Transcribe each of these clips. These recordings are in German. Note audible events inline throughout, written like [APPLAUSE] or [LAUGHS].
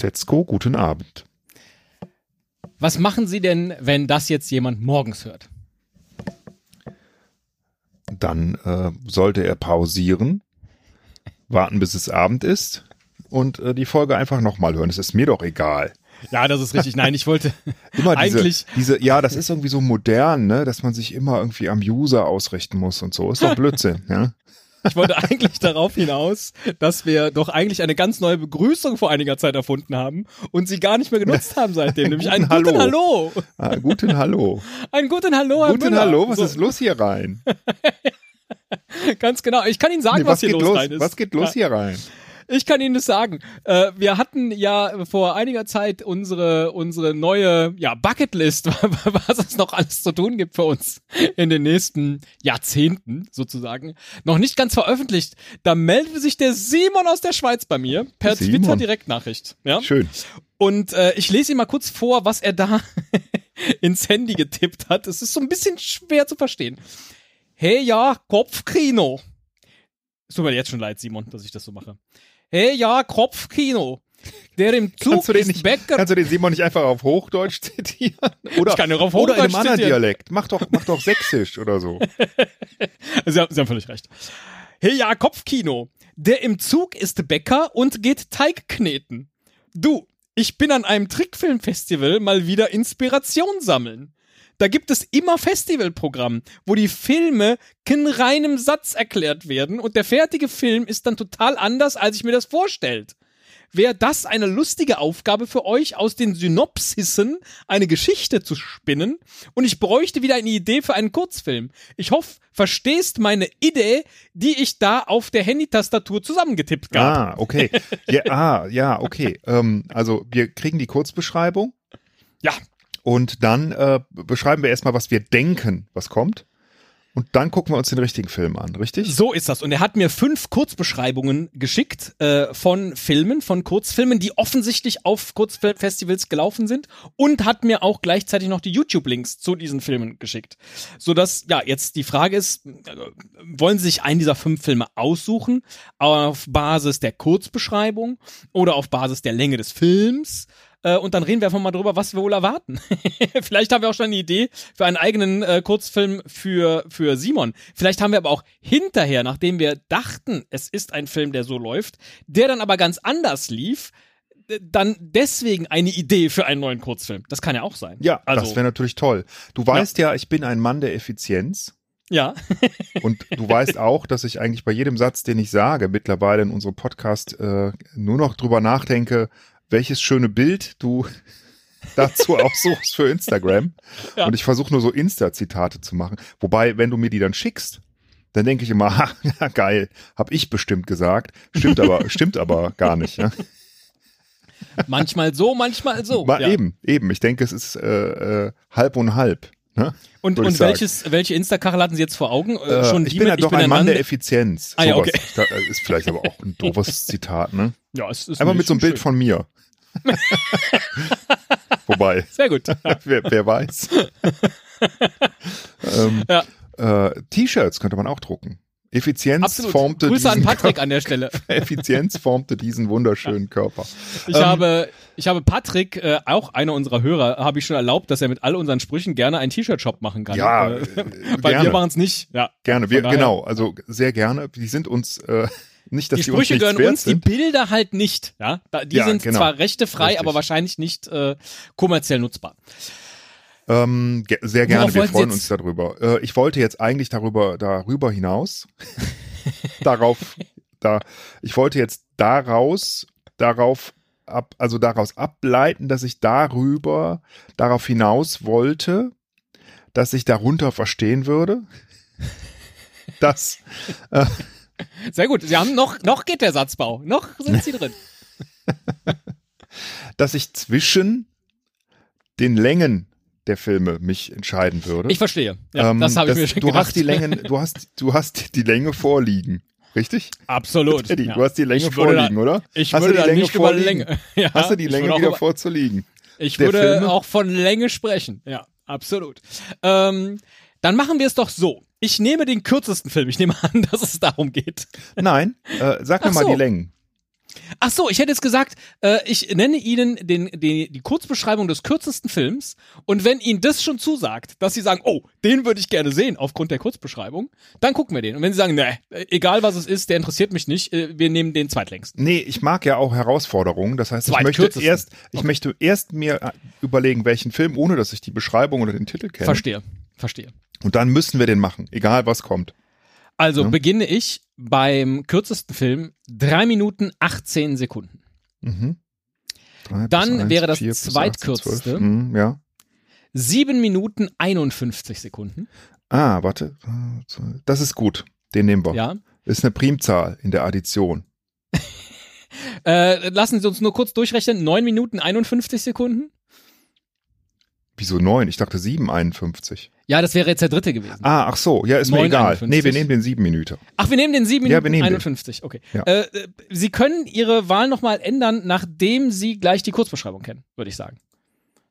Christetzko, guten Abend. Was machen Sie denn, wenn das jetzt jemand morgens hört? Dann äh, sollte er pausieren, warten, bis es Abend ist und äh, die Folge einfach nochmal hören. Es ist mir doch egal. Ja, das ist richtig. Nein, ich wollte [LAUGHS] [LAUGHS] Immer diese, eigentlich. diese, ja, das ist irgendwie so modern, ne, dass man sich immer irgendwie am User ausrichten muss und so. Ist doch Blödsinn, ja. Ich wollte eigentlich darauf hinaus, dass wir doch eigentlich eine ganz neue Begrüßung vor einiger Zeit erfunden haben und sie gar nicht mehr genutzt haben seitdem, nämlich einen Guten guten Hallo. Ah, guten Hallo. Einen guten Hallo, Herr Guten Müller. Hallo, was So, ist los hier rein? [LAUGHS] Ganz genau. Ich kann Ihnen sagen, Nee, was, hier geht los, los? rein ist. Was geht los hier rein? Ich kann Ihnen das sagen. Äh, wir hatten ja vor einiger Zeit unsere, unsere neue ja, Bucketlist, [LAUGHS] was es noch alles zu tun gibt für uns in den nächsten Jahrzehnten sozusagen, noch nicht ganz veröffentlicht. Da meldete sich der Simon aus der Schweiz bei mir per Simon. Twitter Direktnachricht. Ja? Schön. Und äh, ich lese ihm mal kurz vor, was er da [LAUGHS] ins Handy getippt hat. Es ist so ein bisschen schwer zu verstehen. Hey ja, Kopfkino. Es tut mir jetzt schon leid, Simon, dass ich das so mache. Hey ja, Kopfkino. Der im Zug Kannst du den ist nicht, Bäcker. kannst du den Simon nicht einfach auf Hochdeutsch [LAUGHS] zitieren? Oder, Ich kann auch auf oder in einem Hochdeutsch anderen. Dialekt. Mach doch, mach doch Sächsisch oder so. [LAUGHS] Sie haben, Sie haben völlig recht. Hey ja, Kopfkino. Der im Zug ist Bäcker und geht Teig kneten. Du, ich bin an einem Trickfilmfestival mal wieder Inspiration sammeln. Da gibt es immer Festivalprogramm, wo die Filme in reinem Satz erklärt werden und der fertige Film ist dann total anders, als ich mir das vorstellt. Wäre das eine lustige Aufgabe für euch, aus den Synopsissen eine Geschichte zu spinnen? Und ich bräuchte wieder eine Idee für einen Kurzfilm. Ich hoffe, verstehst meine Idee, die ich da auf der Handytastatur zusammengetippt gab. Ah, okay. Ja, ah, ja, okay. Ähm, also wir kriegen die Kurzbeschreibung Ja, und dann äh, beschreiben wir erstmal, was wir denken, was kommt. Und dann gucken wir uns den richtigen Film an, richtig? So ist das. Und er hat mir fünf Kurzbeschreibungen geschickt äh, von Filmen, von Kurzfilmen, die offensichtlich auf Kurzfilmfestivals gelaufen sind und hat mir auch gleichzeitig noch die YouTube-Links zu diesen Filmen geschickt. Sodass, ja, jetzt die Frage ist, äh, wollen Sie sich einen dieser fünf Filme aussuchen auf Basis der Kurzbeschreibung oder auf Basis der Länge des Films? Äh, und dann reden wir einfach mal drüber, was wir wohl erwarten. [LAUGHS] Vielleicht haben wir auch schon eine Idee für einen eigenen äh, Kurzfilm für, für Simon. Vielleicht haben wir aber auch hinterher, nachdem wir dachten, es ist ein Film, der so läuft, der dann aber ganz anders lief, dann deswegen eine Idee für einen neuen Kurzfilm. Das kann ja auch sein. Ja, also, das wäre natürlich toll. Du weißt ja. ich bin ein Mann der Effizienz. ja. [LAUGHS] Und du weißt auch, dass ich eigentlich bei jedem Satz, den ich sage, mittlerweile in unserem Podcast äh, nur noch drüber nachdenke, welches schöne Bild du [LAUGHS] dazu aussuchst für Instagram. [LAUGHS] Ja. Und ich versuche nur so Insta-Zitate zu machen. Wobei, wenn du mir die dann schickst, dann denke ich immer, [LAUGHS] ha, ja, geil, hab ich bestimmt gesagt. Stimmt aber, stimmt aber gar nicht. Ja? manchmal so, manchmal so. Mal ja. Eben, eben. Ich denke, es ist äh, äh, halb und halb. Ne? Und, und welches, welche Insta-Kachel hatten Sie jetzt vor Augen? Äh, schon ich die bin ja doch ein Mann der Effizienz. Ah, ja, okay. Da, äh, ist vielleicht aber auch ein doofes [LAUGHS] Zitat, ne? Ja, es ist Einfach mit so einem Bild schön. von mir. [LAUGHS] Wobei, Sehr gut. [LAUGHS] wer, wer weiß. ähm, Ja. äh, T-Shirts könnte man auch drucken. Effizienz Absolut. formte Grüße an diesen Patrick Körper, an der Stelle. [LAUGHS] Effizienz formte diesen wunderschönen Körper. Ich Ähm, habe, ich habe Patrick, äh, auch einer unserer Hörer, habe ich schon erlaubt, dass er mit all unseren Sprüchen gerne einen T-Shirt-Shop machen kann. Ja, äh, äh, [LAUGHS] weil gerne. wir machen es nicht. Ja, Gerne, wir, genau, also sehr gerne. Die sind uns äh, [LAUGHS] nicht, dass die die, uns Sprüche gehören uns, die sind. Bilder halt nicht. Ja, die Ja, sind genau. zwar rechtefrei, Richtig. aber wahrscheinlich nicht äh, kommerziell nutzbar. Ähm, ge sehr gerne, Worauf wir freuen uns darüber. Äh, ich wollte jetzt eigentlich darüber, darüber hinaus, [LAUGHS] darauf, da, ich wollte jetzt daraus, darauf ab, also daraus ableiten, dass ich darüber, darauf hinaus wollte, dass ich darunter verstehen würde, [LAUGHS] dass, äh, Sehr gut. Sie haben noch, noch geht der Satzbau. Noch sind Sie drin. [LAUGHS] dass ich zwischen den Längen der Filme mich entscheiden würde. Ich verstehe. Ja, Ähm, das habe ich mir schon du gedacht. hast die Längen, du hast, du hast die Länge vorliegen. Richtig? Absolut. Teddy, ja. du hast die Länge vorliegen, da, oder? Ich hast würde da Länge nicht über vorliegen? Länge. [LAUGHS] Ja, Hast du die Länge wieder über- vorzulegen? Ich der würde Filme? auch von Länge sprechen. Ja, absolut. Ähm, dann machen wir es doch so. Ich nehme den kürzesten Film. Ich nehme an, [LAUGHS] dass es darum geht. Nein, äh, sag mir Ach mal so. die Längen. Ach so, ich hätte jetzt gesagt, äh, ich nenne Ihnen den, den, die Kurzbeschreibung des kürzesten Films und wenn Ihnen das schon zusagt, dass Sie sagen, oh, den würde ich gerne sehen aufgrund der Kurzbeschreibung, dann gucken wir den. Und wenn Sie sagen, ne, egal was es ist, der interessiert mich nicht, äh, wir nehmen den zweitlängsten. Nee, ich mag ja auch Herausforderungen. Das heißt, ich möchte erst, ich möchte erst mir äh, überlegen, welchen Film, ohne dass ich die Beschreibung oder den Titel kenne. Verstehe, verstehe. Und dann müssen wir den machen, egal was kommt. Also Ja. beginne ich beim kürzesten Film, drei Minuten 18 Sekunden. Mhm. Dann plus eins, wäre das zweitkürzeste. Mhm, ja. Sieben Minuten 51 Sekunden. Ah, warte. Das ist gut. Den nehmen wir. Ja. Ist eine Primzahl in der Addition. [LAUGHS] Äh, lassen Sie uns nur kurz durchrechnen. Neun Minuten 51 Sekunden. Wieso neun? Ich dachte 7,51. Ja, das wäre jetzt der dritte gewesen. Ah, ach so. Ja, ist mir 9,51. egal. Nee, wir nehmen den sieben Minuten. Ach, wir nehmen den 7 Ja, Minuten wir nehmen den. 51. Okay. Ja. Äh, äh, Sie können Ihre Wahl nochmal ändern, nachdem Sie gleich die Kurzbeschreibung kennen, würde ich sagen.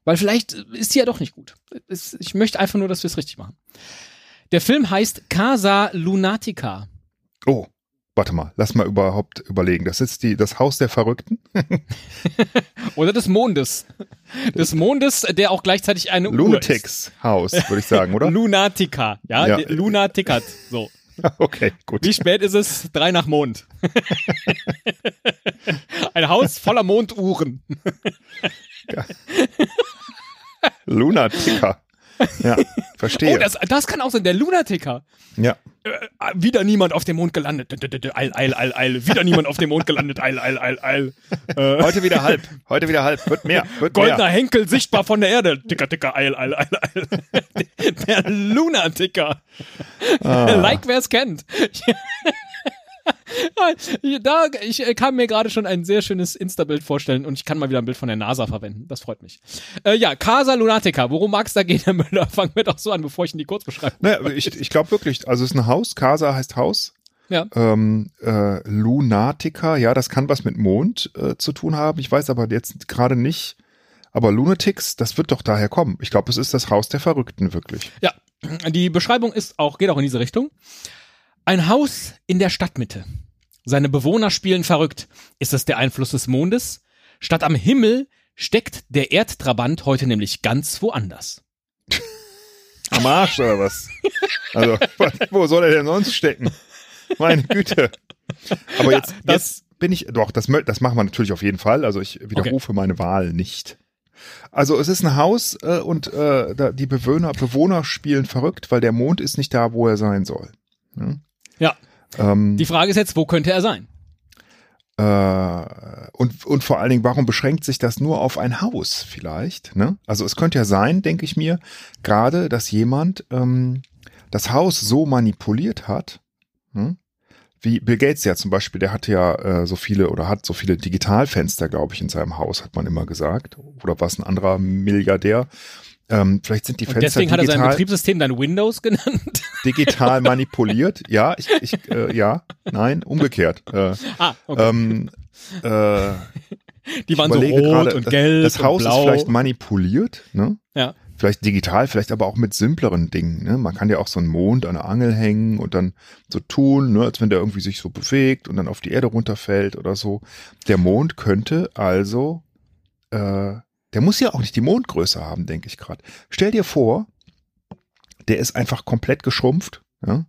Weil vielleicht ist die ja doch nicht gut. Ich möchte einfach nur, dass wir es richtig machen. Der Film heißt Casa Lunatica. Oh, warte mal. Lass mal überhaupt überlegen. Das ist die, das Haus der Verrückten? [LAUGHS] Oder des Mondes. Des Mondes, der auch gleichzeitig eine. Lunatics Haus, würde ich sagen, oder? [LAUGHS] Lunatica. Ja, Ja. der Luna tickert. So. [LAUGHS] okay, gut. Wie spät ist es? Drei nach Mond. Ein Haus voller Monduhren. Lunatiker. Ja, verstehe. Oh, das, das kann auch sein, der Lunatiker. ja. Äh, wieder niemand auf dem Mond gelandet. Eil, eil, eil, eil. Wieder niemand auf dem Mond gelandet. Eil, eil, eil, eil. Äh, Heute wieder halb. Heute wieder halb. Wird mehr. Wird goldener mehr. Henkel sichtbar von der Erde. Ticker, ticker, eil, eil, eil, eil. [LAUGHS] Der Lunatiker. Ah. Like, wer es kennt. [LAUGHS] Da, ich äh, kann mir gerade schon ein sehr schönes Insta-Bild vorstellen und ich kann mal wieder ein Bild von der NASA verwenden. Das freut mich. Äh, ja, Casa Lunatica. Worum mag es da gehen, Herr Müller? [LAUGHS] Fangen wir doch so an, bevor ich in die Kurzbeschreibung. Naja, ich ich glaube wirklich, also es ist ein Haus, Casa heißt Haus. Ja. Ähm, äh, Lunatica, ja, das kann was mit Mond äh, zu tun haben. Ich weiß aber jetzt gerade nicht. Aber Lunatics, das wird doch daher kommen. Ich glaube, es ist das Haus der Verrückten, wirklich. Ja, die Beschreibung ist auch, geht auch in diese Richtung. Ein Haus in der Stadtmitte. Seine Bewohner spielen verrückt. Ist es der Einfluss des Mondes? Statt am Himmel steckt der Erdtrabant heute nämlich ganz woanders. Am Arsch oder was? Also, [LAUGHS] wo soll er denn sonst stecken? Meine Güte. Aber jetzt, das- jetzt bin ich, doch, das, das machen wir natürlich auf jeden Fall. Also ich widerrufe meine Wahl nicht. Also es ist ein Haus äh, und äh, da, die Bewohner, Bewohner spielen verrückt, weil der Mond ist nicht da, wo er sein soll. Ja, Ähm, die Frage ist jetzt, wo könnte er sein? äh, und, und vor allen Dingen, warum beschränkt sich das nur auf ein Haus vielleicht? Ne? Also es könnte ja sein, denke ich mir, gerade, dass jemand ähm, das Haus so manipuliert hat, hm? wie Bill Gates ja zum Beispiel, der hatte ja äh, so viele oder hat so viele Digitalfenster, glaube ich, in seinem Haus, hat man immer gesagt. Oder war es ein anderer Milliardär? Ähm, vielleicht sind die Und Fenster deswegen hat er sein digital, Betriebssystem dann Windows [LAUGHS] genannt. digital manipuliert. Ja, ich, ich äh, ja, nein, umgekehrt. Äh, ah, okay. ähm, äh, die waren so rot gerade, und das- gelb Das Haus und blau. ist vielleicht manipuliert, ne? ja. Vielleicht digital, vielleicht aber auch mit simpleren Dingen. Ne? Man kann ja auch so einen Mond an der Angel hängen und dann so tun, ne? als wenn der irgendwie sich so bewegt und dann auf die Erde runterfällt oder so. Der Mond könnte also, äh, der muss ja auch nicht die Mondgröße haben, denke ich gerade. Stell dir vor, der ist einfach komplett geschrumpft ja?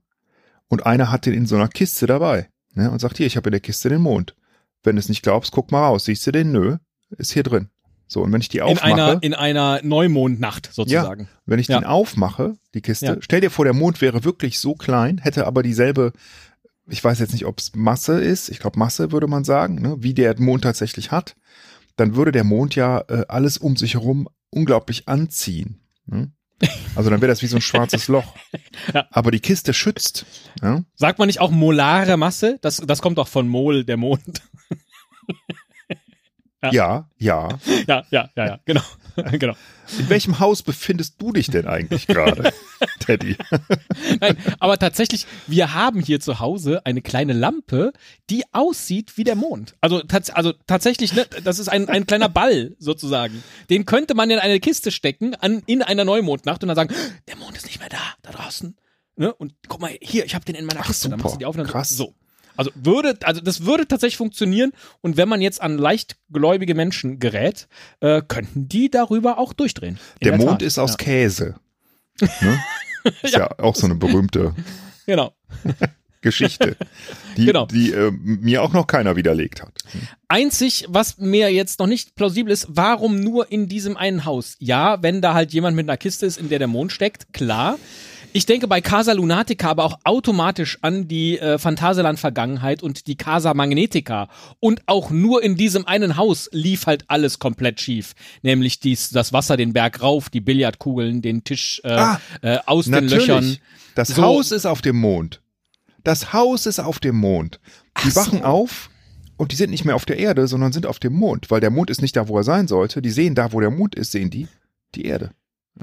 und einer hat den in so einer Kiste dabei ne? und sagt, hier, ich habe in der Kiste den Mond. Wenn du es nicht glaubst, guck mal raus. Siehst du den? Nö, ist hier drin. So, und wenn ich die In aufmache, einer, in einer Neumondnacht sozusagen. wenn ich Ja. den aufmache, die Kiste, Ja. stell dir vor, der Mond wäre wirklich so klein, hätte aber dieselbe, ich weiß jetzt nicht, ob es Masse ist, ich glaube Masse würde man sagen, ne, wie der Mond tatsächlich hat, dann würde der Mond ja äh, alles um sich herum unglaublich anziehen. Ne? Also dann wäre das wie so ein schwarzes [LAUGHS] Loch. Ja. Aber die Kiste schützt. Ja? Sagt man nicht auch molare Masse? Das, das kommt doch von Mol, der Mond. [LAUGHS] Ja. ja, ja. ja, ja, ja, ja, genau. [LAUGHS] genau. In welchem Haus befindest du dich denn eigentlich gerade, [LAUGHS] Teddy? Nein, aber tatsächlich, wir haben hier zu Hause eine kleine Lampe, die aussieht wie der Mond. Also, tats also tatsächlich, ne, das ist ein, ein kleiner Ball sozusagen. Den könnte man in eine Kiste stecken an, in einer Neumondnacht und dann sagen, der Mond ist nicht mehr da, da draußen. Ne? Und guck mal, hier, ich habe den in meiner Ach, Kiste. Dann machst du super. die auf und dann Krass. so. Also würde, also das würde tatsächlich funktionieren. Und wenn man jetzt an leichtgläubige Menschen gerät, äh, könnten die darüber auch durchdrehen. In Der Mond Tat. ist aus ja. Käse. Ne? [LAUGHS] Ist ja. auch so eine berühmte [LAUGHS] Genau. Geschichte, die, Genau. die äh, mir auch noch keiner widerlegt hat. Einzig, was mir jetzt noch nicht plausibel ist, warum nur in diesem einen Haus? Ja, wenn da halt jemand mit einer Kiste ist, in der der Mond steckt, klar. Ich denke bei Casa Lunatica aber auch automatisch an die äh, Phantasialand-Vergangenheit und die Casa Magnetica. Und auch nur in diesem einen Haus lief halt alles komplett schief. Nämlich dies, das Wasser den Berg rauf, die Billardkugeln, den Tisch äh, Ah, äh, aus den Löchern. Das So. Haus ist auf dem Mond. Das Haus ist auf dem Mond. Die Ach wachen so. auf und die sind nicht mehr auf der Erde, sondern sind auf dem Mond, weil der Mond ist nicht da, wo er sein sollte. Die sehen da, wo der Mond ist, sehen die die Erde.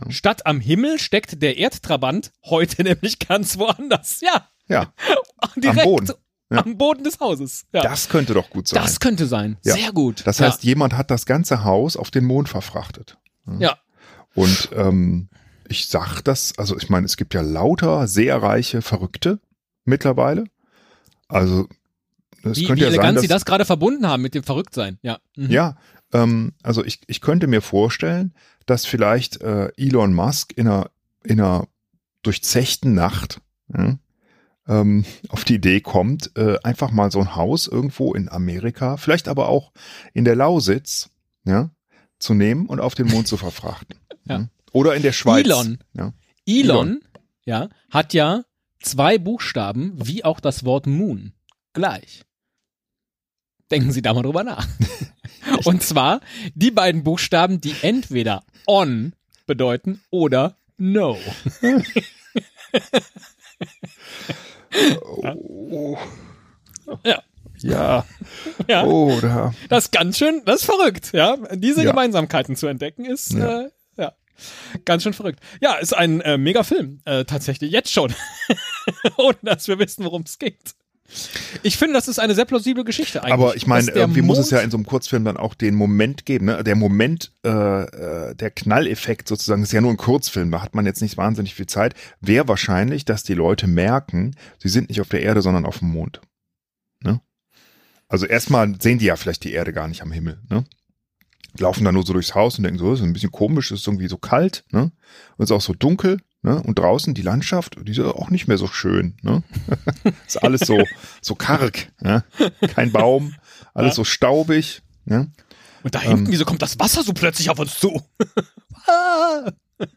Statt am Himmel steckt der Erdtrabant heute [LAUGHS] nämlich ganz woanders. Ja, Ja, [LAUGHS] direkt Boden. Ja. am Boden des Hauses. Ja. das könnte doch gut sein. Das könnte sein. Ja. Sehr gut. Das heißt, jemand hat das ganze Haus auf den Mond verfrachtet. ja. Und ähm, ich sag das, also ich meine, es gibt ja lauter sehr reiche Verrückte mittlerweile. Also es Wie, wie könnte ja sein, elegant dass, sie das gerade verbunden haben mit dem Verrücktsein. Ja. Mhm. Ja, ähm, also ich, ich könnte mir vorstellen, dass vielleicht äh, Elon Musk in einer, in einer durchzechten Nacht ja, ähm, auf die Idee kommt, äh, einfach mal so ein Haus irgendwo in Amerika, vielleicht aber auch in der Lausitz, ja, zu nehmen und auf den Mond zu verfrachten. [LAUGHS] Ja. Oder in der Schweiz. Elon. Ja. Elon, ja, hat ja zwei Buchstaben, wie auch das Wort Moon. Gleich. Denken Sie da mal drüber nach. [LAUGHS] Und zwar die beiden Buchstaben, die entweder on bedeuten oder no. Oh, [LAUGHS] Ja. ja. Ja. Da. Das ist ganz schön, das ist verrückt, ja. Diese Ja. Gemeinsamkeiten zu entdecken ist, Ja. Äh, ja, ganz schön verrückt. Ja, ist ein äh, mega Film, äh, tatsächlich, jetzt schon. [LAUGHS] Ohne dass wir wissen, worum es geht. Ich finde, das ist eine sehr plausible Geschichte eigentlich. Aber ich meine, irgendwie muss es Mond- ja in so einem Kurzfilm dann auch den Moment geben. Ne? Der Moment, äh, äh, der Knalleffekt sozusagen, ist ja nur ein Kurzfilm, da hat man jetzt nicht wahnsinnig viel Zeit. Wäre wahrscheinlich, dass die Leute merken, sie sind nicht auf der Erde, sondern auf dem Mond. Ne? Also erstmal sehen die ja vielleicht die Erde gar nicht am Himmel. Ne? Laufen dann nur so durchs Haus und denken so, das ist ein bisschen komisch, es ist irgendwie so kalt, ne? Und es ist auch so dunkel, ne? Und draußen die Landschaft, die ist auch nicht mehr so schön, ne? [LAUGHS] ist alles so, so karg, ne? Kein Baum, alles Ja. so staubig, ne? Und da hinten, ähm, wieso kommt das Wasser so plötzlich auf uns zu? Ah. [LAUGHS]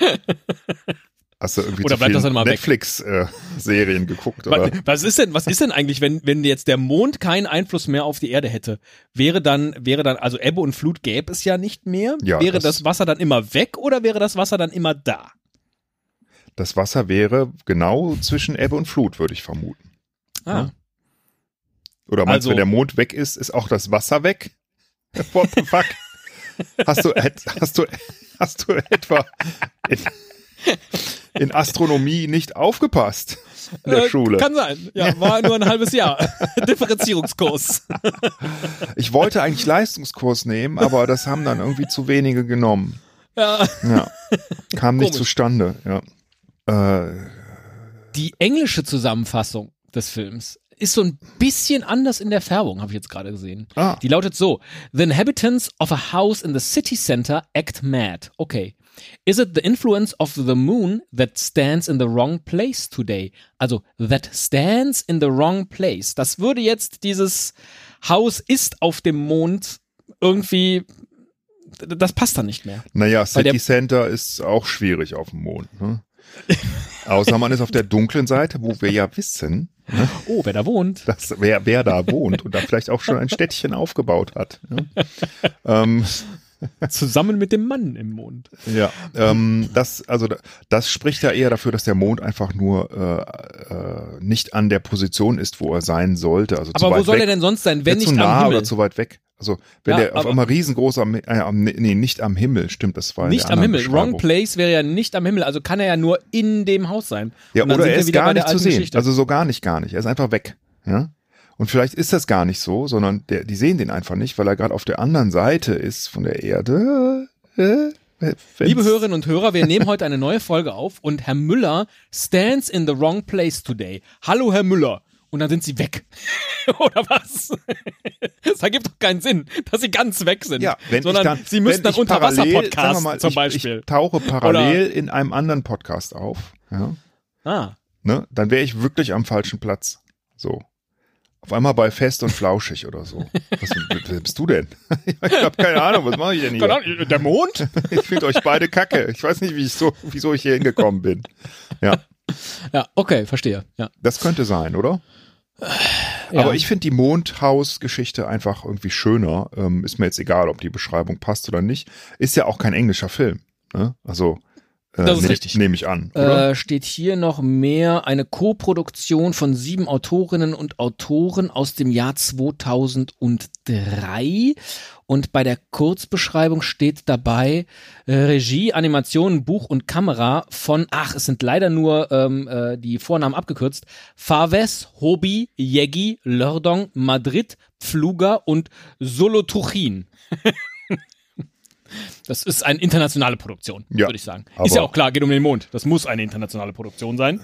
[LAUGHS] Hast du irgendwie Oder bleibt das dann mal? Netflix-Serien [LAUGHS] geguckt, Wa- oder? Was ist denn, was ist denn eigentlich, wenn, wenn jetzt der Mond keinen Einfluss mehr auf die Erde hätte? Wäre dann, wäre dann, also Ebbe und Flut gäbe es ja nicht mehr? Ja, wäre das- das, Wasser dann immer weg oder wäre das Wasser dann immer da? Das Wasser wäre genau zwischen Ebbe und Flut, würde ich vermuten. Ah. Oder meinst du, Also- wenn der Mond weg ist, ist auch das Wasser weg? What the fuck? [LAUGHS] Hast du, hast du, hast du etwa [LAUGHS] in, Astronomie nicht aufgepasst in der Äh, Schule? Kann sein. Ja, war nur ein halbes Jahr. [LAUGHS] Differenzierungskurs. Ich wollte eigentlich Leistungskurs nehmen, aber das haben dann irgendwie zu wenige genommen. Ja. Ja, kam nicht Komisch. zustande. Ja. Äh, Die englische Zusammenfassung des Films ist so ein bisschen anders in der Färbung, habe ich jetzt gerade gesehen. ah, Die lautet so: The inhabitants of a house in the city center act mad. Okay. Is it the influence of the moon that stands in the wrong place today? Also, that stands in the wrong place. Das würde jetzt dieses Haus ist auf dem Mond irgendwie, das passt dann nicht mehr. naja, City Center ist auch schwierig auf dem Mond. Ne? [LAUGHS] Außer man ist auf der dunklen Seite, wo wir ja wissen, Oh, wer da wohnt. dass wer, wer da wohnt und da vielleicht auch schon ein Städtchen aufgebaut hat. Ne? [LAUGHS] ähm, [LAUGHS] Zusammen mit dem Mann im Mond. ja, ähm, das, also da- das spricht ja eher dafür, dass der Mond einfach nur äh, äh, nicht an der Position ist, wo er sein sollte. Also zu Aber wo weit soll weg. er denn sonst sein, wenn nicht zu nah am Himmel? oder zu weit weg. Also wenn Ja, der auf einmal riesengroß am, äh, am nee, nicht am Himmel, stimmt, das war Nicht am Himmel. Wrong place wäre ja nicht am Himmel, also kann er ja nur in dem Haus sein. Ja, Und dann oder sind er wir ist wieder gar nicht zu sehen. Geschichte. Also so gar nicht, gar nicht. Er ist einfach weg. Ja. Und vielleicht ist das gar nicht so, sondern der, die sehen den einfach nicht, weil er gerade auf der anderen Seite ist von der Erde. Äh, Wenn's- Liebe Hörerinnen und Hörer, wir nehmen heute eine neue Folge auf und Herr Müller stands in the wrong place today. Hallo, Herr Müller. Und dann sind sie weg. [LAUGHS] Oder was? Das ergibt doch keinen Sinn, dass sie ganz weg sind. Ja, wenn sondern ich dann, sie müssen dann ich unter Wasser parallel, sagen wir Podcast mal, zum ich, Beispiel. Ich tauche parallel in einem anderen Podcast auf. Ja, ah, ne? Dann wäre ich wirklich am falschen Platz. So. Auf einmal bei Fest und Flauschig oder so. Was wer bist du denn? [LAUGHS] ich habe keine Ahnung, was mache ich denn hier? Der Mond? [LAUGHS] Ich finde euch beide kacke. Ich weiß nicht, wie ich so, wieso ich hier hingekommen bin. Ja, Ja, okay, verstehe. Ja. das könnte sein, oder? ja. Aber ich finde die Mondhaus-Geschichte einfach irgendwie schöner. Ähm, ist mir jetzt egal, ob die Beschreibung passt oder nicht. Ist ja auch kein englischer Film. Ne? Also Das ist nehm- richtig. nehme ich an, oder? Äh, steht hier noch mehr eine Koproduktion von sieben Autorinnen und Autoren aus dem Jahr 2003. Und bei der Kurzbeschreibung steht dabei äh, Regie, Animation, Buch und Kamera von, ach, es sind leider nur ähm, äh, die Vornamen abgekürzt, Faves, Hobi, Yegi, Lördong, Madrid, Pfluger und Solotuchin. [LAUGHS] Das ist eine internationale Produktion, Ja, würde ich sagen. ist ja auch klar, geht um den Mond. Das muss eine internationale Produktion sein,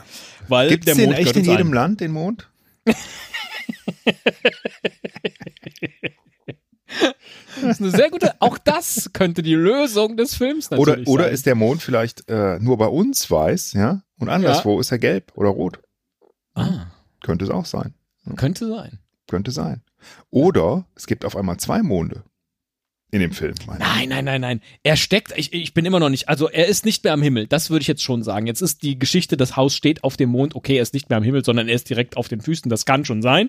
weil Gibt der es den Mond echt in jedem allen. Land, den Mond? [LAUGHS] Das ist eine sehr gute, auch das könnte die Lösung des Films Oder, natürlich oder sein. ist der Mond vielleicht äh, nur bei uns weiß, ja? Und anderswo ist er gelb oder rot? ah, Könnte es auch sein. könnte sein. Könnte sein. Oder es gibt auf einmal zwei Monde in dem Film. Nein, nein, nein, nein. Er steckt, ich, ich bin immer noch nicht, also er ist nicht mehr am Himmel. Das würde ich jetzt schon sagen. Jetzt ist die Geschichte, das Haus steht auf dem Mond. Okay, er ist nicht mehr am Himmel, sondern er ist direkt auf den Füßen. Das kann schon sein.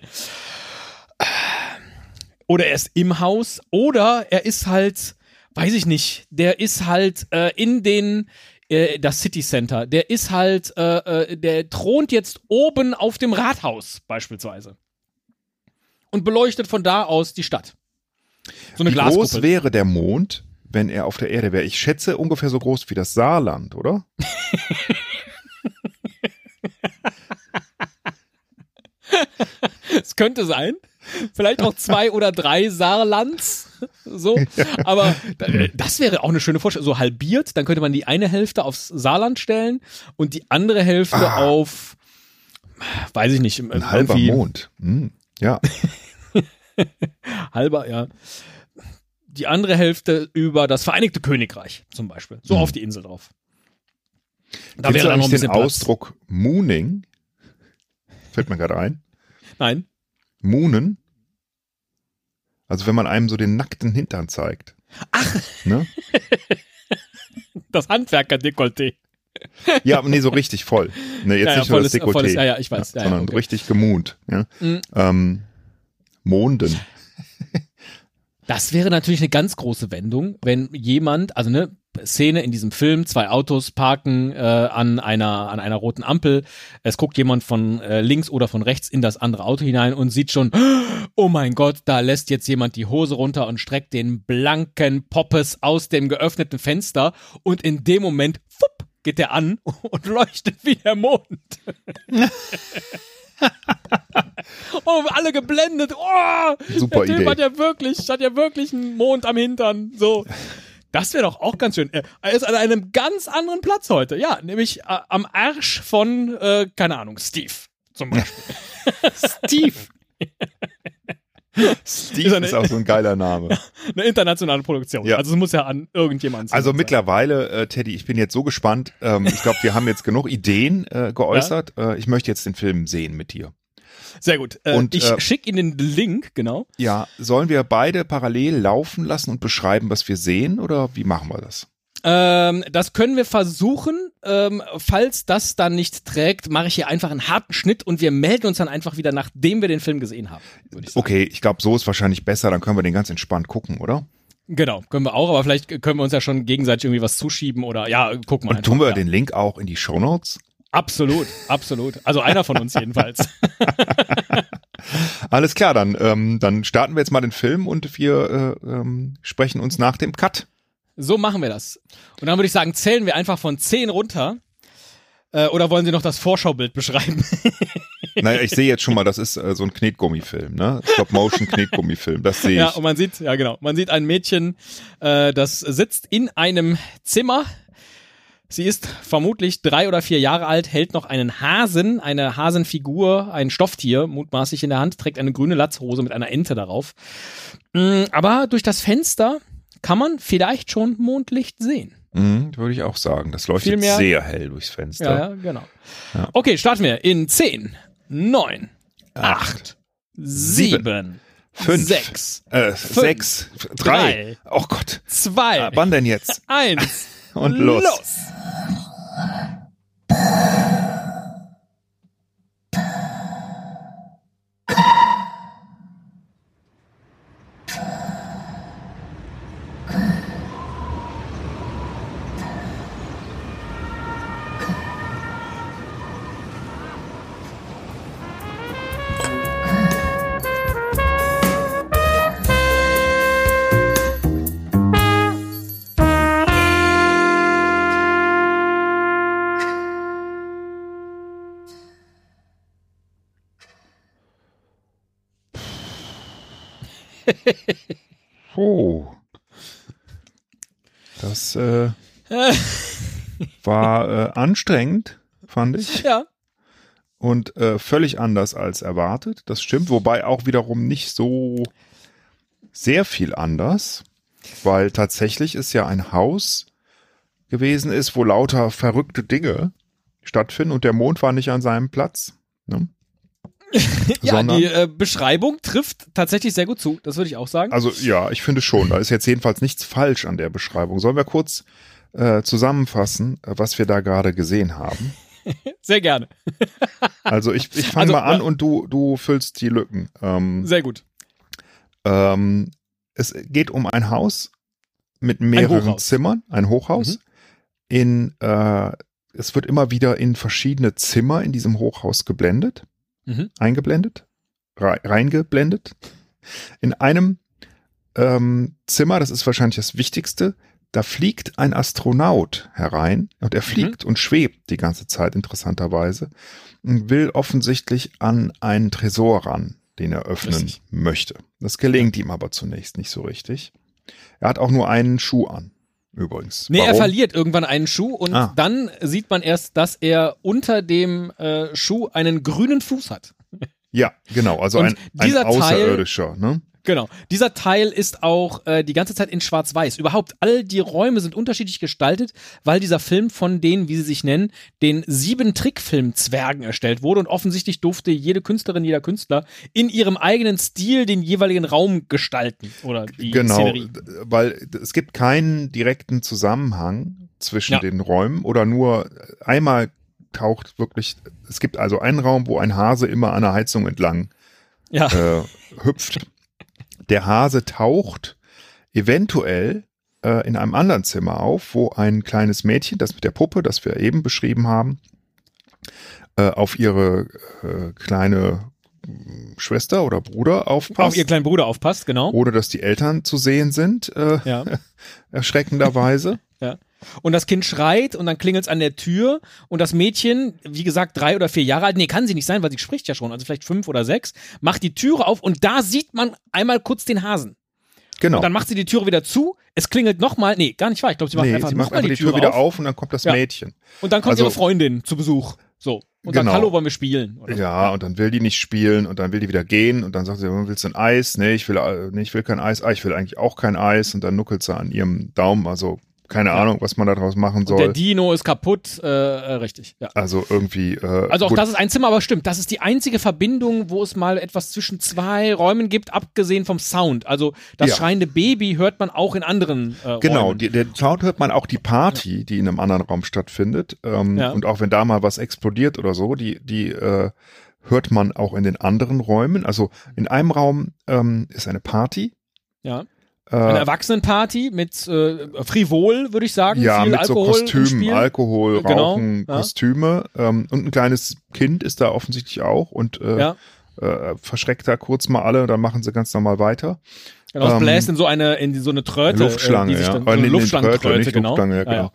Oder er ist im Haus. Oder er ist halt, weiß ich nicht, der ist halt äh, in den, äh, das City Center. Der ist halt, äh, äh, der thront jetzt oben auf dem Rathaus beispielsweise. Und beleuchtet von da aus die Stadt. So eine Wie Glaskuppel. groß wäre der Mond, wenn er auf der Erde wäre? Ich schätze ungefähr so groß wie das Saarland, oder? [LAUGHS] Es könnte sein. Vielleicht auch zwei oder drei Saarlands. So. Aber äh, das wäre auch eine schöne Vorstellung. So halbiert, dann könnte man die eine Hälfte aufs Saarland stellen und die andere Hälfte Ah. auf, weiß ich nicht, Ein halber Mond. Hm. Ja, [LAUGHS] Halber, ja. Die andere Hälfte über das Vereinigte Königreich zum Beispiel. So Mhm. auf die Insel drauf. Da Kennst wäre dann noch ein eigentlich den bisschen Platz. Ausdruck Mooning? Fällt mir gerade ein. Nein. Moonen? Also wenn man einem so den nackten Hintern zeigt. Ach. Ne? [LAUGHS] Das Handwerker-Dekolleté. Ja, aber nee, so richtig voll. Ne, jetzt Ja, ja, nicht nur das volles- Dekolleté. volles- ja, ja, ich weiß. Ja, ja, sondern okay. richtig gemoont. Ja? Mhm. Ähm, Monden. [LAUGHS] Das wäre natürlich eine ganz große Wendung, wenn jemand, also eine Szene in diesem Film, zwei Autos parken äh, an einer an einer roten Ampel. Es guckt jemand von äh, links oder von rechts in das andere Auto hinein und sieht schon, [GASPS] oh mein Gott, da lässt jetzt jemand die Hose runter und streckt den blanken Poppes aus dem geöffneten Fenster und in dem Moment, fupp, geht der an [LAUGHS] und leuchtet wie der Mond. [LAUGHS] [LAUGHS] oh, alle geblendet. Oh, Super der Typ Idee. hat ja wirklich, hat ja wirklich einen Mond am Hintern. So. Das wäre doch auch ganz schön. Er er ist an einem ganz anderen Platz heute. Ja, nämlich äh, am Arsch von, äh, keine Ahnung, Steve zum Beispiel. [LAUGHS] Steve. [LAUGHS] Steve Ist ist, eine- auch so ein geiler Name. Eine internationale Produktion. Ja. Also es muss ja an irgendjemand sein. Also mittlerweile, äh, Teddy, ich bin jetzt so gespannt. Ähm, ich glaube, wir haben jetzt genug Ideen äh, geäußert. Äh, ich möchte jetzt den Film sehen mit dir. Sehr gut. Äh, Und, ich äh, schicke Ihnen den Link, genau. Ja, sollen wir beide parallel laufen lassen und beschreiben, was wir sehen oder wie machen wir das? Ähm, das können wir versuchen. Ähm, falls das dann nicht trägt, mache ich hier einfach einen harten Schnitt und wir melden uns dann einfach wieder, nachdem wir den Film gesehen haben. Ich. Okay, ich glaube, so ist wahrscheinlich besser, dann können wir den ganz entspannt gucken, oder? Genau, können wir auch, aber vielleicht können wir uns ja schon gegenseitig irgendwie was zuschieben oder ja, guck mal. Und tun wir ja. den Link auch in die Shownotes? Absolut, absolut. Also einer von uns [LAUGHS] jedenfalls. [LAUGHS] Alles klar, dann, ähm, dann starten wir jetzt mal den Film und wir äh, ähm, sprechen uns nach dem Cut. So machen wir das. Und dann würde ich sagen, zählen wir einfach von 10 runter. Äh, oder wollen Sie noch das Vorschaubild beschreiben? [LAUGHS] Naja, ich sehe jetzt schon mal, das ist äh, so ein Knetgummifilm, ne? Stop-Motion-Knetgummifilm, das sehe ich. Ja, und man sieht, ja genau, man sieht ein Mädchen, äh, das sitzt in einem Zimmer. Sie ist vermutlich drei oder vier Jahre alt, hält noch einen Hasen, eine Hasenfigur, ein Stofftier, mutmaßlich in der Hand, trägt eine grüne Latzhose mit einer Ente darauf. Mm, Aber durch das Fenster kann man vielleicht schon Mondlicht sehen. Mhm, würde ich auch sagen. Das leuchtet mehr- sehr hell durchs Fenster. Ja, ja genau. Ja. Okay, starten wir in 10, 9, Acht, 7, fünf, 6, äh, sechs, drei. drei, Oh Gott. 2, Ah, wann denn jetzt? 1 [LAUGHS] Und los. [LAUGHS] Oh. Das äh, [LAUGHS] war äh, anstrengend, fand ich. Ja, Und äh, völlig anders als erwartet. Das stimmt. Wobei auch wiederum nicht so sehr viel anders. Weil tatsächlich ist ja ein Haus gewesen ist, wo lauter verrückte Dinge stattfinden und der Mond war nicht an seinem Platz. Ne? [LAUGHS] ja die äh, Beschreibung trifft tatsächlich sehr gut zu, das würde ich auch sagen. Also ja, ich finde schon. Da ist jetzt jedenfalls nichts falsch an der Beschreibung. Sollen wir kurz äh, zusammenfassen, äh, was wir da gerade gesehen haben? [LAUGHS] Sehr gerne, [LAUGHS] Also ich, ich fange Also, mal an und du, du füllst die Lücken. Ähm, sehr gut. ähm, es geht um ein Haus mit mehreren Hochhaus. Zimmern, ein Hochhaus. Mhm. In, äh, es wird immer wieder in verschiedene Zimmer in diesem Hochhaus geblendet, Mhm. eingeblendet, rei- reingeblendet. In einem ähm, Zimmer, das ist wahrscheinlich das Wichtigste, da fliegt ein Astronaut herein und er fliegt und schwebt die ganze Zeit interessanterweise und will offensichtlich an einen Tresor ran, den er öffnen Richtig. möchte. Das gelingt ihm aber zunächst nicht so richtig. Er hat auch nur einen Schuh an, übrigens. Nee, er Warum? verliert irgendwann einen Schuh und Ah. dann sieht man erst, dass er unter dem äh, Schuh einen grünen Fuß hat. Ja, genau, also Und ein, ein Teil- Außerirdischer, ne? Genau. Dieser Teil ist auch äh, die ganze Zeit in Schwarz-Weiß. Überhaupt all die Räume sind unterschiedlich gestaltet, weil dieser Film von den, wie sie sich nennen, den sieben Trickfilm-Zwergen erstellt wurde und offensichtlich durfte jede Künstlerin, jeder Künstler in ihrem eigenen Stil den jeweiligen Raum gestalten oder die genau, Szenerie. weil es gibt keinen direkten Zusammenhang zwischen Ja. den Räumen oder nur einmal taucht wirklich, es gibt also einen Raum, wo ein Hase immer an der Heizung entlang Ja, äh, hüpft. [LAUGHS] Der Hase taucht eventuell äh, in einem anderen Zimmer auf, wo ein kleines Mädchen, das mit der Puppe, das wir eben beschrieben haben, äh, auf ihre äh, kleine mh, Schwester oder Bruder aufpasst, auf ihr kleinen Bruder aufpasst, genau. ohne dass die Eltern zu sehen sind, äh, Ja. [LAUGHS] erschreckenderweise. Und das Kind schreit und dann klingelt's an der Tür und das Mädchen, wie gesagt, drei oder vier Jahre alt, nee, kann sie nicht sein, weil sie spricht ja schon, also vielleicht fünf oder sechs, macht die Türe auf und da sieht man einmal kurz den Hasen. Genau. Und dann macht sie die Türe wieder zu, es klingelt nochmal, nee, gar nicht wahr, ich glaube, sie macht nee, einfach sie macht einfach die Tür wieder auf. und dann kommt das Ja. Mädchen. Und dann kommt Also- ihre Freundin zu Besuch, so, und Genau. sagt, hallo, wollen wir spielen? Oder? Ja, und dann will die nicht spielen und dann will die wieder gehen und dann sagt sie, willst du ein Eis? Nee, ich will, äh, nee, ich will kein Eis. Ah, ich will eigentlich auch kein Eis und dann nuckelt sie an ihrem Daumen. Also keine Ahnung, was man daraus machen Und der soll. Dino ist kaputt, äh, äh, richtig, ja. Also irgendwie. Äh, Also auch gut, das ist ein Zimmer, aber stimmt, das ist die einzige Verbindung, wo es mal etwas zwischen zwei Räumen gibt, abgesehen vom Sound. Also das Ja. schreiende Baby hört man auch in anderen äh, Genau, Räumen. die, der Sound hört man auch die Party, die in einem anderen Raum stattfindet. Ähm, Ja. Und auch wenn da mal was explodiert oder so, die, die äh, hört man auch in den anderen Räumen. Also in einem Raum ähm, ist eine Party. Ja. Eine Äh, Erwachsenenparty mit äh, Frivol, würde ich sagen. ja, Viel mit Alkohol so Kostümen. Alkohol, Genau, Rauchen, ja. Kostüme. Ähm, und ein kleines Kind ist da offensichtlich auch und äh, Ja. äh, verschreckt da kurz mal alle, dann machen sie ganz normal weiter. Genau, es Ähm, bläst in so eine, in so eine Tröte. Luftschlange, ja. Dann, so eine Luftschlangentröte, genau. Luftschlange, ja, genau.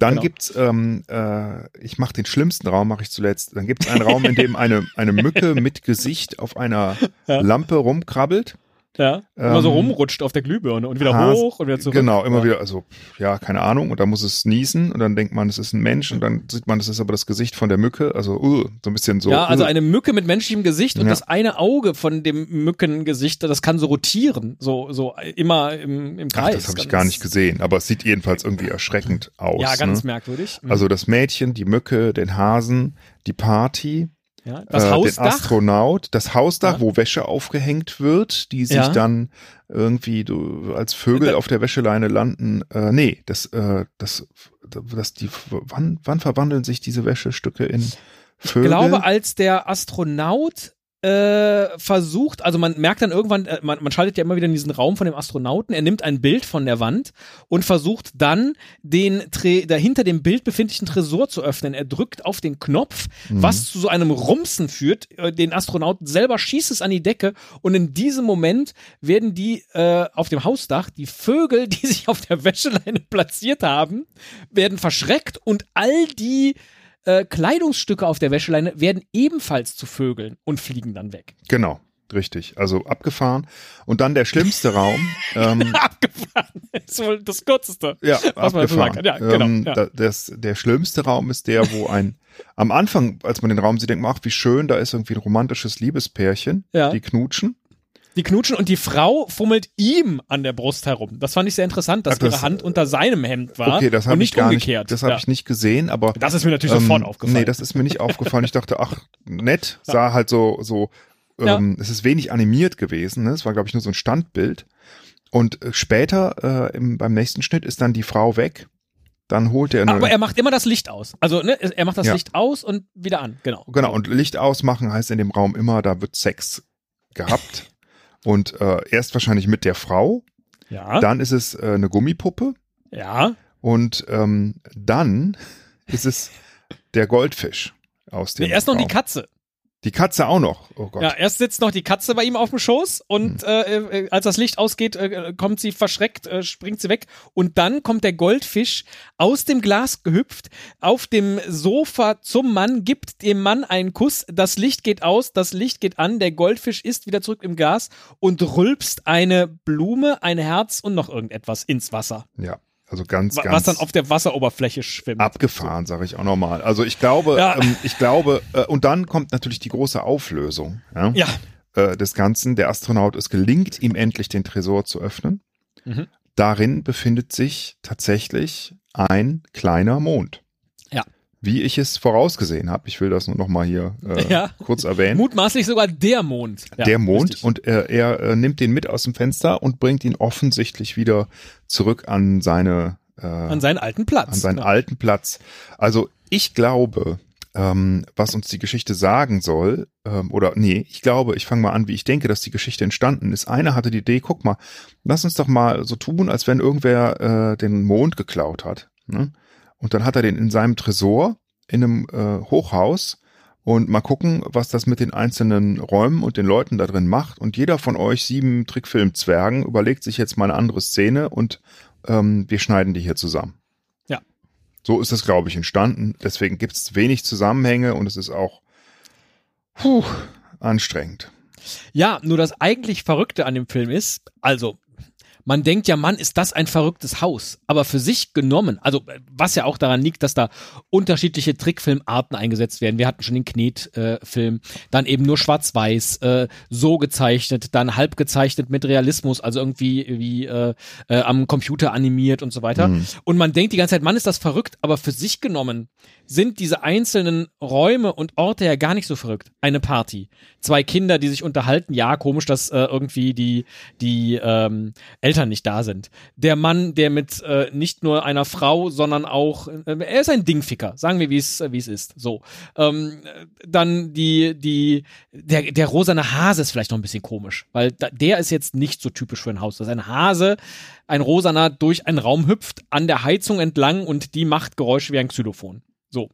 Dann Genau. gibt's, ähm, äh, ich mache den schlimmsten Raum, mache ich zuletzt. Dann gibt's einen Raum, in dem eine, eine Mücke mit Gesicht auf einer. [LAUGHS] Lampe rumkrabbelt. Ja, immer so Ähm, rumrutscht auf der Glühbirne und wieder Hase- hoch und wieder zurück. Genau, immer ja. wieder, also ja, keine Ahnung. Und dann muss es niesen und dann denkt man, es ist ein Mensch und dann sieht man, es ist aber das Gesicht von der Mücke. Also uh, so ein bisschen so. ja, also uh. eine Mücke mit menschlichem Gesicht und Ja. das eine Auge von dem Mückengesicht, das kann so rotieren, so so immer im, im Ach, Kreis. das habe ich gar nicht gesehen, aber es sieht jedenfalls irgendwie erschreckend aus. Ja, ganz ne? merkwürdig. Mhm. Also das Mädchen, die Mücke, den Hasen, die Party, ja, das äh, den Hausdach. Astronaut, das Hausdach, Ja. wo Wäsche aufgehängt wird, die sich Ja. dann irgendwie du, als Vögel Da- auf der Wäscheleine landen. Äh, nee, das, äh, das, das die, wann, wann verwandeln sich diese Wäschestücke in Vögel? Ich glaube, als der Astronaut äh, versucht, also man merkt dann irgendwann, äh, man, man schaltet ja immer wieder in diesen Raum von dem Astronauten, er nimmt ein Bild von der Wand und versucht dann den Tre dahinter dem Bild befindlichen Tresor zu öffnen. Er drückt auf den Knopf, Mhm. was zu so einem Rumsen führt. Äh, Den Astronauten selber schießt es an die Decke und in diesem Moment werden die äh, auf dem Hausdach, die Vögel, [LAUGHS] die sich auf der Wäscheleine platziert haben, werden verschreckt und all die äh, Kleidungsstücke auf der Wäscheleine werden ebenfalls zu Vögeln und fliegen dann weg. Genau, richtig. Also abgefahren. Und dann der schlimmste [LAUGHS] Raum. ähm, Abgefahren. Das ist wohl das Kürzeste. Ja, Was man sagen abgefahren. kann. Ja, genau, ähm, ja. da, das, der schlimmste Raum ist der, wo ein, am Anfang, als man den Raum sieht, denkt man, ach, wie schön, da ist irgendwie ein romantisches Liebespärchen, Ja. die knutschen. Die knutschen und die Frau fummelt ihm an der Brust herum. Das fand ich sehr interessant, dass Ach, das- ihre Hand unter seinem Hemd war Okay, das und habe ich nicht gar umgekehrt. nicht, das habe ja. ich nicht gesehen, aber Das ist mir natürlich ähm, sofort aufgefallen. Nee, das ist mir nicht [LAUGHS] aufgefallen. Ich dachte, ach, nett, sah halt so, so, Ja. ähm, es ist wenig animiert gewesen. Ne? Es war, glaube ich, nur so ein Standbild. Und äh, später, äh, im, beim nächsten Schnitt, ist dann die Frau weg. Dann holt er eine. Aber er macht immer das Licht aus. Also, ne, er macht das Ja. Licht aus und wieder an. Genau. Genau, und Licht ausmachen heißt in dem Raum immer, da wird Sex gehabt. Und äh, erst wahrscheinlich mit der Frau, Ja. dann ist es äh, eine Gummipuppe ja. und ähm, dann ist es der Goldfisch aus dem Nee, erst noch die Raum. Katze. Die Katze auch noch. Oh Gott. Ja, erst sitzt noch die Katze bei ihm auf dem Schoß und äh, äh, als das Licht ausgeht, äh, kommt sie verschreckt, äh, springt sie weg und dann kommt der Goldfisch aus dem Glas gehüpft auf dem Sofa zum Mann, gibt dem Mann einen Kuss, das Licht geht aus, das Licht geht an, der Goldfisch ist wieder zurück im Gas und rülpst eine Blume, ein Herz und noch irgendetwas ins Wasser, Ja, also ganz, wa- ganz was dann auf der Wasseroberfläche schwimmt. abgefahren, sage ich auch nochmal. Also ich glaube, Ja. ähm, ich glaube, äh, und dann kommt natürlich die große Auflösung ja, Ja, äh, des Ganzen. Der Astronaut, es gelingt ihm endlich, den Tresor zu öffnen. Mhm. Darin befindet sich tatsächlich ein kleiner Mond. Wie ich es vorausgesehen habe. Ich will das nur nochmal hier äh, Ja. kurz erwähnen. mutmaßlich sogar der Mond. Ja, der Mond richtig. und er, er äh, nimmt den mit aus dem Fenster und bringt ihn offensichtlich wieder zurück an seine äh, an seinen alten Platz. an seinen ja. alten Platz. Also ich glaube, ähm, was uns die Geschichte sagen soll, ähm, oder nee, ich glaube, ich fange mal an, wie ich denke, dass die Geschichte entstanden ist. Einer hatte die Idee, guck mal, lass uns doch mal so tun, als wenn irgendwer äh, den Mond geklaut hat. Ne? Und dann hat er den in seinem Tresor in einem äh, Hochhaus und mal gucken, was das mit den einzelnen Räumen und den Leuten da drin macht. Und jeder von euch sieben Trickfilm-Zwergen überlegt sich jetzt mal eine andere Szene und ähm, wir schneiden die hier zusammen. Ja. So ist es, glaube ich, entstanden. Deswegen gibt es wenig Zusammenhänge und es ist auch puh, anstrengend. Ja, nur das eigentlich Verrückte an dem Film ist, also man denkt ja, Mann, ist das ein verrücktes Haus. Aber für sich genommen, also äh, was ja auch daran liegt, dass da unterschiedliche Trickfilmarten eingesetzt werden. Wir hatten schon den Knet-Film, dann eben nur schwarz-weiß, äh, so gezeichnet, dann halb gezeichnet mit Realismus, also irgendwie wie äh, äh, am Computer animiert und so weiter. Mhm. Und man denkt die ganze Zeit, Mann, ist das verrückt, aber für sich genommen sind diese einzelnen Räume und Orte ja gar nicht so verrückt. Eine Party, zwei Kinder, die sich unterhalten. Ja, komisch, dass äh, irgendwie die die ähm, Eltern nicht da sind. Der Mann, der mit äh, nicht nur einer Frau, sondern auch äh, er ist ein Dingficker. Sagen wir, wie es wie es ist. So. Ähm, äh, dann die die der der rosane Hase ist vielleicht noch ein bisschen komisch, weil da, der ist jetzt nicht so typisch für ein Haus. Das ist ein Hase, ein rosaner durch einen Raum hüpft an der Heizung entlang und die macht Geräusche wie ein Xylophon. So.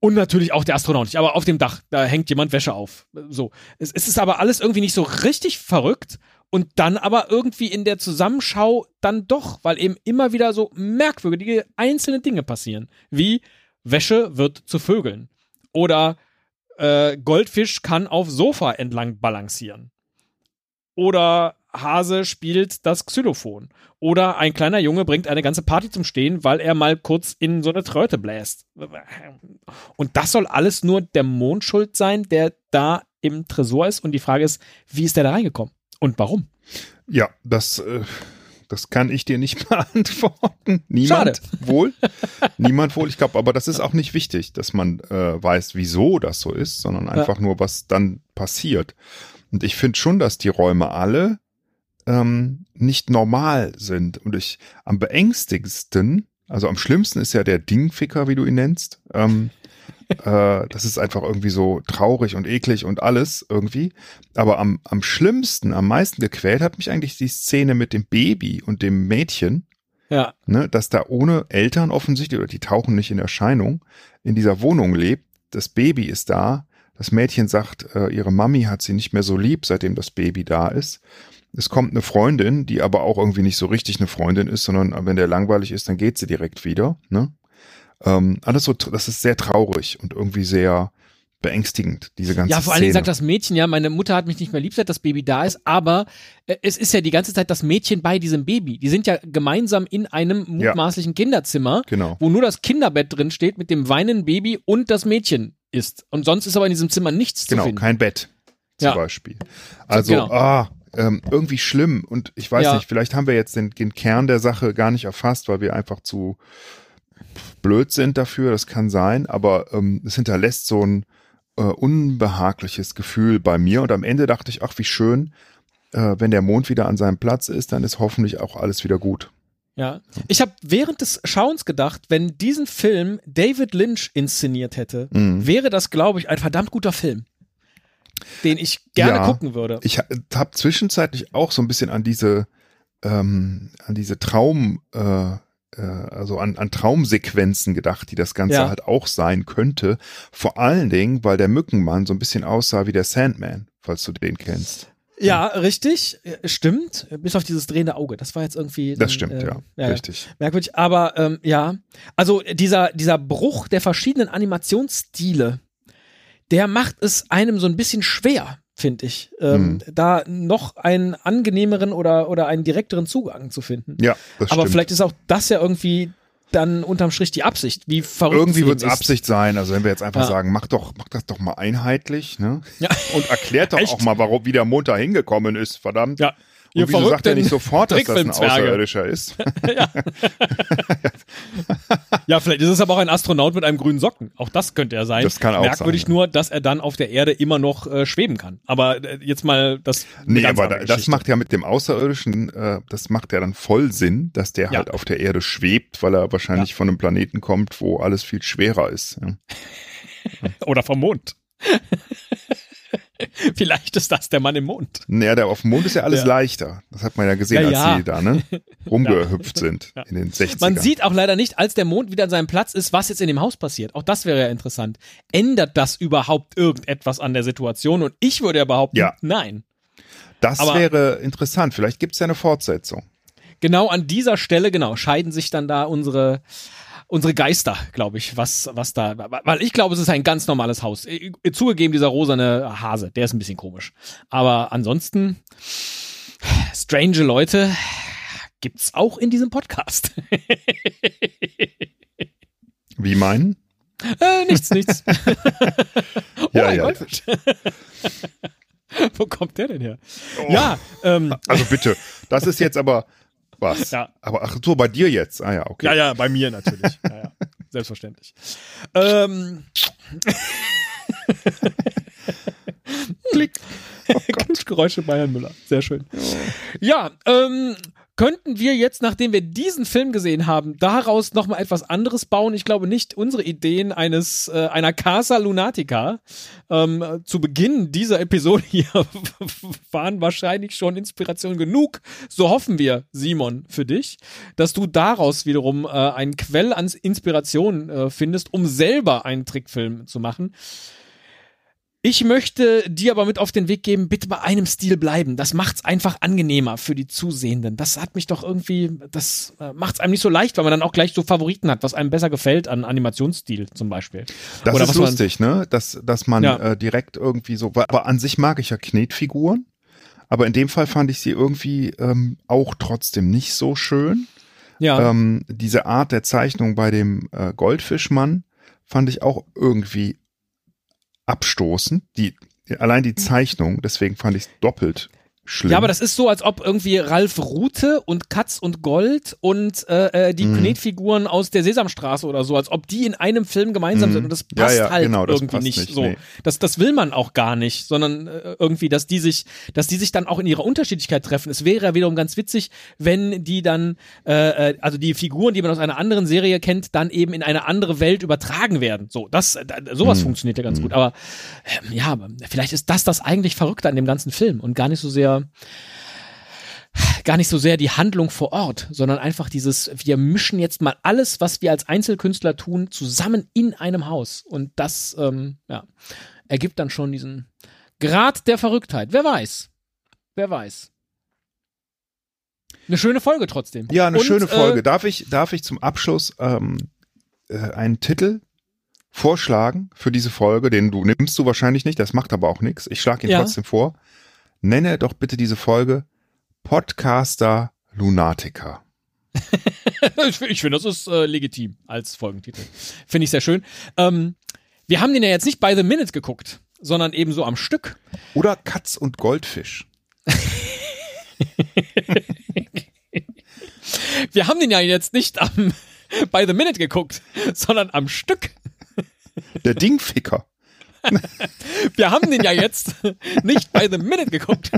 Und natürlich auch der Astronaut nicht, aber auf dem Dach, da hängt jemand Wäsche auf. So. Es, es ist aber alles irgendwie nicht so richtig verrückt Und dann aber irgendwie in der Zusammenschau dann doch, weil eben immer wieder so merkwürdige einzelne Dinge passieren. Wie Wäsche wird zu Vögeln. Oder äh, Goldfisch kann auf Sofa entlang balancieren. Oder Hase spielt das Xylophon. Oder ein kleiner Junge bringt eine ganze Party zum Stehen, weil er mal kurz in so eine Tröte bläst. Und das soll alles nur der Mond schuld sein, der da im Tresor ist. Und die Frage ist, wie ist der da reingekommen? Und warum? Ja, das, äh, das kann ich dir nicht [LAUGHS] beantworten. Niemand Schade. wohl. [LAUGHS] Niemand wohl. Ich glaube, aber das ist auch nicht wichtig, dass man äh, weiß, wieso das so ist, sondern einfach nur, was dann passiert. Und ich finde schon, dass die Räume alle ähm, nicht normal sind. Und ich am beängstigendsten, also am schlimmsten ist ja der Dingficker, wie du ihn nennst. Ähm, [LAUGHS] äh, das ist einfach irgendwie so traurig und eklig und alles irgendwie. Aber am, am schlimmsten, am meisten gequält hat mich eigentlich die Szene mit dem Baby und dem Mädchen. Ja. Ne, dass da ohne Eltern offensichtlich, oder die tauchen nicht in Erscheinung, in dieser Wohnung lebt. Das Baby ist da. Das Mädchen sagt, äh, ihre Mami hat sie nicht mehr so lieb, seitdem das Baby da ist. Es kommt eine Freundin, die aber auch irgendwie nicht so richtig eine Freundin ist, sondern wenn der langweilig ist, dann geht sie direkt wieder. Ne? Ähm, alles so, das ist sehr traurig und irgendwie sehr beängstigend, diese ganze Ja, vor Dingen Szene. sagt das Mädchen ja, meine Mutter hat mich nicht mehr lieb, seit das Baby da ist, aber äh, es ist ja die ganze Zeit das Mädchen bei diesem Baby. Die sind ja gemeinsam in einem Ja. mutmaßlichen Kinderzimmer, Genau. wo nur das Kinderbett drin steht mit dem weinenden Baby und das Mädchen ist. Und sonst ist aber in diesem Zimmer nichts Genau, zu finden. kein Bett zum Ja. Beispiel. Also, genau. ah, ähm, irgendwie schlimm. Und ich weiß Ja. nicht, vielleicht haben wir jetzt den, den Kern der Sache gar nicht erfasst, weil wir einfach zu blöd sind dafür. Das kann sein, aber ähm, es hinterlässt so ein äh, unbehagliches Gefühl bei mir. Und am Ende dachte ich, ach, wie schön, äh, wenn der Mond wieder an seinem Platz ist, dann ist hoffentlich auch alles wieder gut. Ja. Ich habe während des Schauens gedacht, wenn diesen Film David Lynch inszeniert hätte, Mhm. wäre das, glaube ich, ein verdammt guter Film. Den ich gerne Ja. gucken würde. Ich habe zwischenzeitlich auch so ein bisschen an diese, ähm, an diese Traum, äh, äh, also an, an Traumsequenzen gedacht, die das Ganze Ja. halt auch sein könnte. Vor allen Dingen, weil der Mückenmann so ein bisschen aussah wie der Sandman, falls du den kennst. Ja, richtig, äh, stimmt. Bis auf dieses drehende Auge. Das war jetzt irgendwie. Das dann, stimmt, äh, ja, richtig. Merkwürdig. Aber ähm, ja, also dieser, dieser Bruch der verschiedenen Animationsstile, der macht es einem so ein bisschen schwer, finde ich, ähm, da noch einen angenehmeren oder, oder einen direkteren Zugang zu finden. Ja, das Aber stimmt. vielleicht ist auch das ja irgendwie dann unterm Strich die Absicht, wie verrückt Irgendwie wird es. Absicht sein. Also wenn wir jetzt einfach Ja. sagen, mach doch, mach das doch mal einheitlich, ne? Ja. Und erklärt doch [LAUGHS] auch mal, warum wie der Mond da hingekommen ist, verdammt. Ja. Ihr wieso sagt er nicht sofort, dass das ein. Außerirdischer ist? [LAUGHS] Ja, vielleicht ist es aber auch ein Astronaut mit einem grünen Socken. Auch das könnte er sein. Das kann auch Merkwürdig sein, ja. nur, dass er dann auf der Erde immer noch äh, schweben kann. Aber äh, jetzt mal das. Nee, aber da, das macht ja mit dem Außerirdischen, äh, das macht ja dann voll Sinn, dass der Ja. halt auf der Erde schwebt, weil er wahrscheinlich von einem Planeten kommt, wo alles viel schwerer ist. Ja. [LAUGHS] Oder vom Mond. [LAUGHS] Vielleicht ist das der Mann im Mond. Naja, der auf dem Mond ist ja alles Ja. leichter. Das hat man ja gesehen, Ja, als ja. sie da ne, [LAUGHS] rumgehüpft sind in den 60ern. Man sieht auch leider nicht, als der Mond wieder an seinem Platz ist, was jetzt in dem Haus passiert. Auch das wäre ja interessant. Ändert das überhaupt irgendetwas an der Situation? Und ich würde ja behaupten, Ja. nein. das aber- wäre interessant. Vielleicht gibt es ja eine Fortsetzung. Genau an dieser Stelle, genau, scheiden sich dann da unsere unsere Geister, glaube ich, was was da, weil ich glaube, es ist ein ganz normales Haus. Äh, Zugegeben, dieser rosane Hase, der ist ein bisschen komisch. Aber ansonsten strange Leute gibt's auch in diesem Podcast. [LAUGHS] Wie meinen? äh, nichts, nichts. [LAUGHS] oh, Ja, ja. Goldfisch. [LAUGHS] Wo kommt der denn her? Ja, ähm, Also bitte, das ist jetzt aber was. Ja. Aber ach so, bei dir jetzt. Ah ja, okay. Ja, ja, bei mir natürlich. [LAUGHS] Ja, ja. Selbstverständlich. Ähm. Klick. [LAUGHS] Geräusche bei Herrn Müller. Sehr schön. Ja, ähm, könnten wir jetzt, nachdem wir diesen Film gesehen haben, daraus nochmal etwas anderes bauen? Ich glaube nicht, unsere Ideen eines, äh, einer Casa Lunatica ähm, zu Beginn dieser Episode hier [LAUGHS] waren wahrscheinlich schon Inspiration genug. So hoffen wir, Simon, für dich, dass du daraus wiederum äh, einen Quell an Inspiration äh, findest, um selber einen Trickfilm zu machen. Ich möchte dir aber mit auf den Weg geben, bitte bei einem Stil bleiben. Das macht's einfach angenehmer für die Zusehenden. Das hat mich doch irgendwie, das äh, macht's einem nicht so leicht, weil man dann auch gleich so Favoriten hat, was einem besser gefällt an Animationsstil zum Beispiel. Das Oder ist was man- lustig, ne? Dass, dass man Ja. äh, direkt irgendwie so, aber an sich mag ich ja Knetfiguren. Aber in dem Fall fand ich sie irgendwie ähm, auch trotzdem nicht so schön. Ja. Ähm, diese Art der Zeichnung bei dem äh, Goldfischmann fand ich auch irgendwie abstoßend. Die, allein die Zeichnung, deswegen fand ich es doppelt schlimm. Ja, aber das ist so, als ob irgendwie Ralf Rute und Katz und Gold und äh, äh, die Mhm. Knetfiguren aus der Sesamstraße oder so, als ob die in einem Film gemeinsam Mhm. sind und das Ja, passt ja, halt genau, irgendwie nicht, nicht, so. nee. Das, das will man auch gar nicht, sondern äh, irgendwie, dass die sich, dass die sich dann auch in ihrer Unterschiedlichkeit treffen. Es wäre ja wiederum ganz witzig, wenn die dann, äh, äh, also die Figuren, die man aus einer anderen Serie kennt, dann eben in eine andere Welt übertragen werden. So, das, äh, sowas Mhm. funktioniert ja ganz gut. Aber ähm, ja, vielleicht ist das das eigentlich Verrückte an dem ganzen Film und gar nicht so sehr gar nicht so sehr die Handlung vor Ort, sondern einfach dieses, wir mischen jetzt mal alles, was wir als Einzelkünstler tun, zusammen in einem Haus. Und das, ähm, ja, ergibt dann schon diesen Grad der Verrücktheit. Wer weiß? Wer weiß? Eine schöne Folge trotzdem. Ja, eine Und, schöne Folge. Äh, darf, ich, darf ich zum Abschluss ähm, äh, einen Titel vorschlagen für diese Folge? Den du nimmst du wahrscheinlich nicht, das macht aber auch nichts. Ich schlage ihn Ja. trotzdem vor. Nenne doch bitte diese Folge Podcaster Lunatiker. [LAUGHS] ich finde, das ist äh, legitim als Folgentitel. Finde ich sehr schön. Ähm, wir haben den ja jetzt nicht by the minute geguckt, sondern eben so am Stück. Oder Katz und Goldfisch. [LAUGHS] Wir haben den ja jetzt nicht am [LAUGHS] by the minute geguckt, sondern am Stück. Der Dingficker. Wir haben den ja jetzt nicht by the minute geguckt,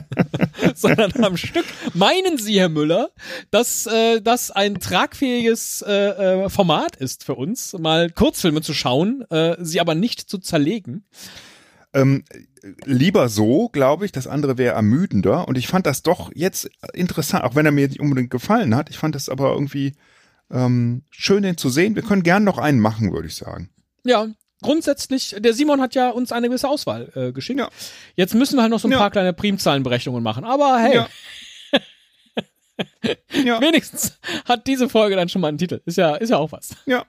sondern am Stück. Meinen Sie, Herr Müller, dass äh, das ein tragfähiges äh, äh, Format ist für uns, mal Kurzfilme zu schauen, äh, sie aber nicht zu zerlegen? Ähm, lieber so, glaube ich. Das andere wäre ermüdender. Und ich fand das doch jetzt interessant, auch wenn er mir nicht unbedingt gefallen hat. Ich fand das aber irgendwie ähm, schön, den zu sehen. Wir können gern noch einen machen, würde ich sagen. Ja, grundsätzlich, der Simon hat ja uns eine gewisse Auswahl äh, geschickt. Ja. Jetzt müssen wir halt noch so ein Ja. paar kleine Primzahlenberechnungen machen. Aber hey, Ja. [LAUGHS] Ja. wenigstens hat diese Folge dann schon mal einen Titel. Ist ja, ist ja auch was. Ja.